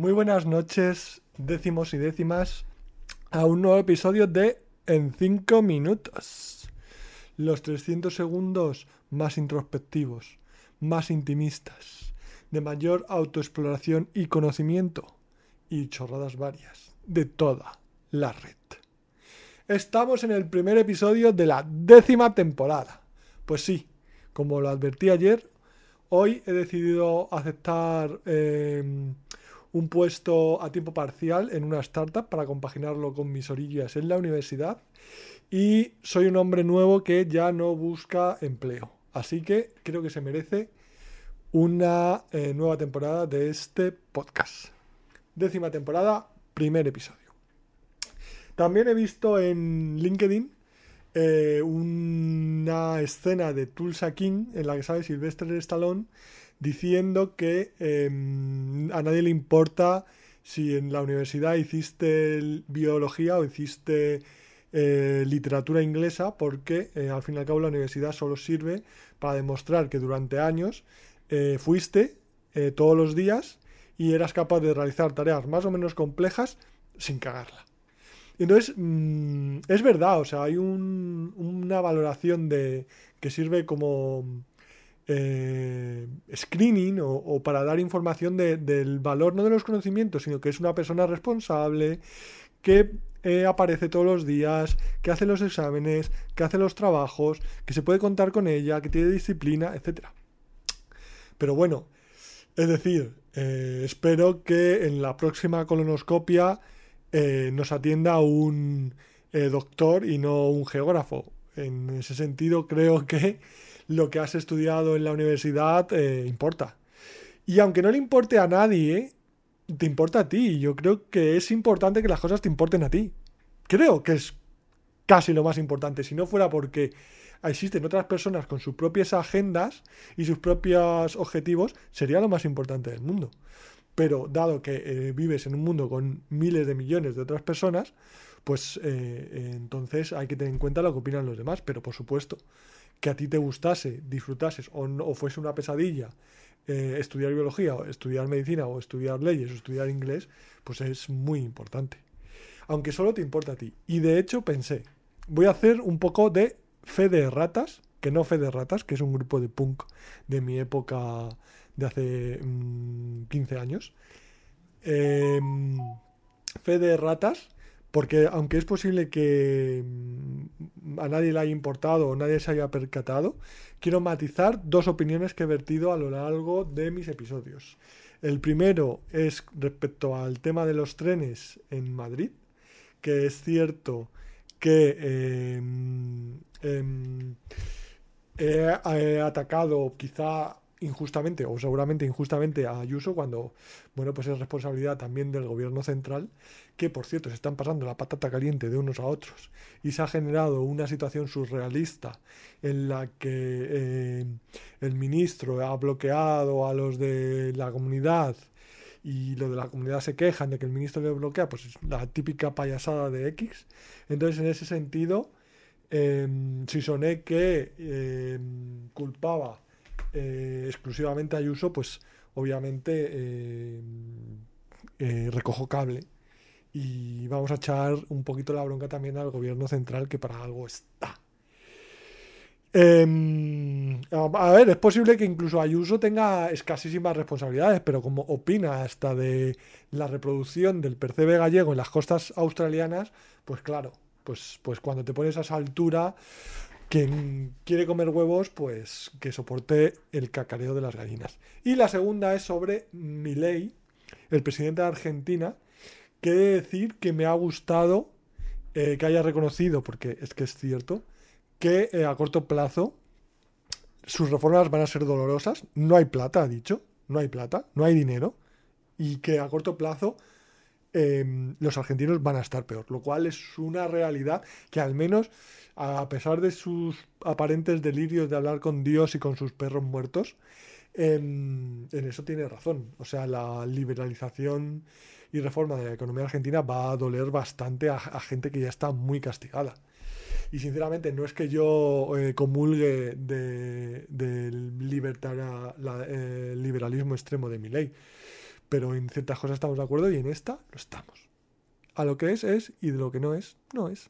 Muy buenas noches, décimos y décimas, a un nuevo episodio de En 5 minutos. Los 300 segundos más introspectivos, más intimistas, de mayor autoexploración y conocimiento, y chorradas varias, de toda la red. Estamos en el primer episodio de la décima temporada. Pues sí, como lo advertí ayer, hoy he decidido aceptar eh, un puesto a tiempo parcial en una startup para compaginarlo con mis orillas en la universidad y soy un hombre nuevo que ya no busca empleo. Así que creo que se merece una eh, nueva temporada de este podcast. Décima temporada, primer episodio. También he visto en LinkedIn eh, una escena de Tulsa King en la que sale Sylvester Stallone diciendo que em, a nadie le importa si en la universidad hiciste biología o hiciste eh, literatura inglesa, porque eh, al fin y al cabo la universidad solo sirve para demostrar que durante años eh, fuiste todos los días y eras capaz de realizar tareas más o menos complejas sin cagarla. Entonces, mm, es verdad, o sea, hay una valoración de que sirve como eh, screening o, para dar información del valor, no de los conocimientos, sino que es una persona responsable, que eh, aparece todos los días, que hace los exámenes, que hace los trabajos, que se puede contar con ella, que tiene disciplina, etc. Pero bueno, es decir, eh, espero que en la próxima colonoscopia nos atienda un doctor y no un geógrafo. En ese sentido, creo que lo que has estudiado en la universidad eh, importa. Y aunque no le importe a nadie, te importa a ti. Yo creo que es importante que las cosas te importen a ti. Creo que es casi lo más importante. Si no fuera porque existen otras personas con sus propias agendas y sus propios objetivos, sería lo más importante del mundo. Pero dado que eh, vives en un mundo con miles de millones de otras personas, pues eh, entonces hay que tener en cuenta lo que opinan los demás. Pero por supuesto, que a ti te gustase, disfrutases o, o fuese una pesadilla eh, estudiar biología, o estudiar medicina, o estudiar leyes, o estudiar inglés, pues es muy importante. Aunque solo te importa a ti. Y de hecho pensé, voy a hacer un poco de fe de ratas, que no fe de ratas, que es un grupo de punk de mi época de hace 15 mm, años. Em, fe de ratas porque aunque es posible que mm, a nadie le haya importado o nadie se haya percatado, quiero matizar dos opiniones que he vertido a lo largo de mis episodios. El primero es respecto al tema de los trenes en Madrid, que es cierto que em, em, he, atacado quizá injustamente o seguramente injustamente a Ayuso cuando, bueno, pues es responsabilidad también del gobierno central, que por cierto se están pasando la patata caliente de unos a otros y se ha generado una situación surrealista en la que eh, el ministro ha bloqueado a los de la comunidad y los de la comunidad se quejan de que el ministro le bloquea, pues es la típica payasada de X. Entonces, en ese sentido, eh, si soné que em, culpaba eh, exclusivamente Ayuso, pues obviamente eh, eh, recojo cable y vamos a echar un poquito la bronca también al gobierno central que para algo está. Em, a ver, es posible que incluso Ayuso tenga escasísimas responsabilidades, pero como opina hasta de la reproducción del percebe gallego en las costas australianas, pues claro, pues, pues cuando te pones a esa altura, quien quiere comer huevos, pues que soporte el cacareo de las gallinas. Y la segunda es sobre Milei, el presidente de Argentina, que decir que me ha gustado eh, que haya reconocido, porque es que es cierto, que eh, a corto plazo sus reformas van a ser dolorosas. No hay plata, ha dicho, no hay plata, no hay dinero, y que a corto plazo em, los argentinos van a estar peor, lo cual es una realidad que al menos a pesar de sus aparentes delirios de hablar con Dios y con sus perros muertos, en, eso tiene razón. O sea, la liberalización y reforma de la economía argentina va a doler bastante a, gente que ya está muy castigada. Y sinceramente no es que yo eh, comulgue del de, eh, liberalismo extremo de mi ley, pero en ciertas cosas estamos de acuerdo y en esta lo estamos. A lo que es, es, y de lo que no es, no es.